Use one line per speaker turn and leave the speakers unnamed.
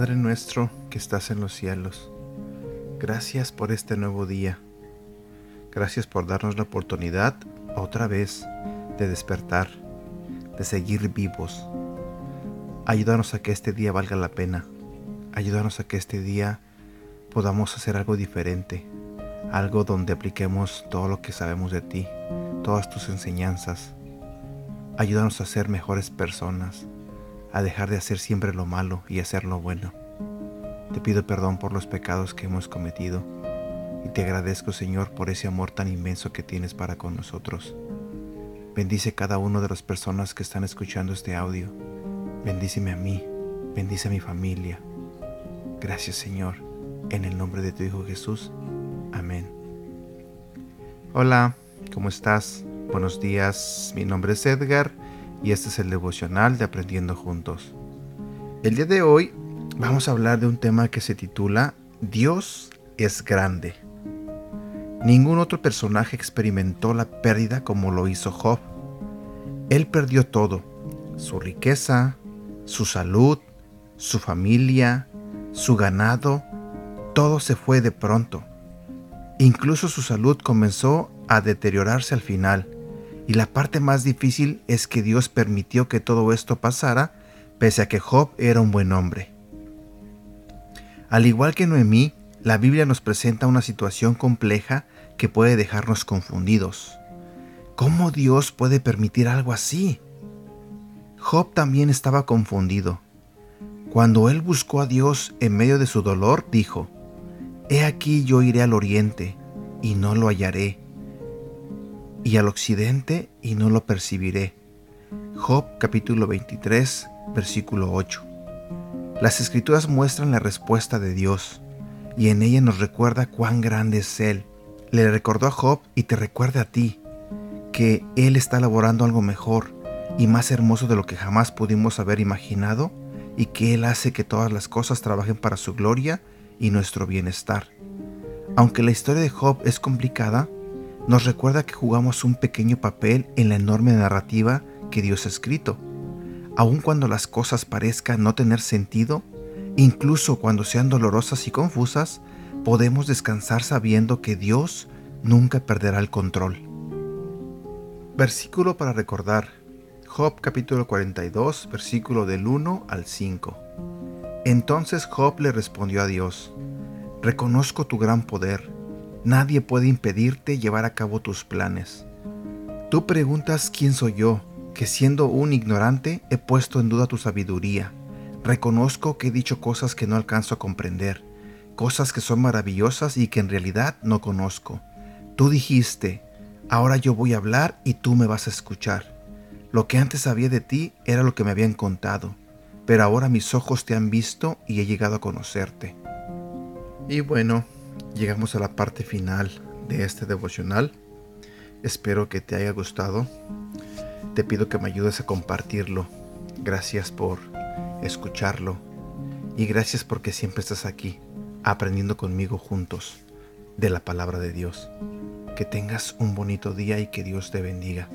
Padre nuestro que estás en los cielos, gracias por este nuevo día. Gracias por darnos la oportunidad otra vez de despertar, de seguir vivos. Ayúdanos a que este día valga la pena. Ayúdanos a que este día podamos hacer algo diferente, algo donde apliquemos todo lo que sabemos de ti, todas tus enseñanzas. Ayúdanos a ser mejores personas, a dejar de hacer siempre lo malo y hacer lo bueno. Te pido perdón por los pecados que hemos cometido y te agradezco Señor por ese amor tan inmenso que tienes para con nosotros. Bendice cada una de las personas que están escuchando este audio. Bendíceme a mí, bendice a mi familia. Gracias Señor, en el nombre de tu Hijo Jesús. Amén. Hola, ¿cómo estás? Buenos días, mi nombre es Edgar y este es el devocional de Aprendiendo Juntos. El día de hoy vamos a hablar de un tema que se titula Dios es grande. Ningún otro personaje experimentó la pérdida como lo hizo Job. Él perdió todo, su riqueza, su salud, su familia, su ganado, todo se fue de pronto. Incluso su salud comenzó a deteriorarse al final y la parte más difícil es que Dios permitió que todo esto pasara, pese a que Job era un buen hombre. Al igual que Noemí, la Biblia nos presenta una situación compleja que puede dejarnos confundidos. ¿Cómo Dios puede permitir algo así? Job también estaba confundido. Cuando él buscó a Dios en medio de su dolor, dijo, He aquí yo iré al oriente y no lo hallaré y al occidente y no lo percibiré. Job capítulo 23, versículo 8. Las escrituras muestran la respuesta de Dios y en ella nos recuerda cuán grande es Él. Le recordó a Job y te recuerda a ti que Él está elaborando algo mejor y más hermoso de lo que jamás pudimos haber imaginado y que Él hace que todas las cosas trabajen para su gloria y nuestro bienestar. Aunque la historia de Job es complicada, nos recuerda que jugamos un pequeño papel en la enorme narrativa que Dios ha escrito. Aun cuando las cosas parezcan no tener sentido, incluso cuando sean dolorosas y confusas, podemos descansar sabiendo que Dios nunca perderá el control. Versículo para recordar. Job capítulo 42, versículo del 1 al 5. Entonces Job le respondió a Dios, Reconozco tu gran poder Nadie puede impedirte llevar a cabo tus planes. Tú preguntas quién soy yo, que siendo un ignorante he puesto en duda tu sabiduría. Reconozco que he dicho cosas que no alcanzo a comprender, cosas que son maravillosas y que en realidad no conozco. Tú dijiste, ahora yo voy a hablar y tú me vas a escuchar. Lo que antes sabía de ti era lo que me habían contado, pero ahora mis ojos te han visto y he llegado a conocerte. Y bueno, llegamos a la parte final de este devocional. Espero que te haya gustado. Te pido que me ayudes a compartirlo. Gracias por escucharlo. Y gracias porque siempre estás aquí, aprendiendo conmigo juntos de la palabra de Dios. Que tengas un bonito día y que Dios te bendiga.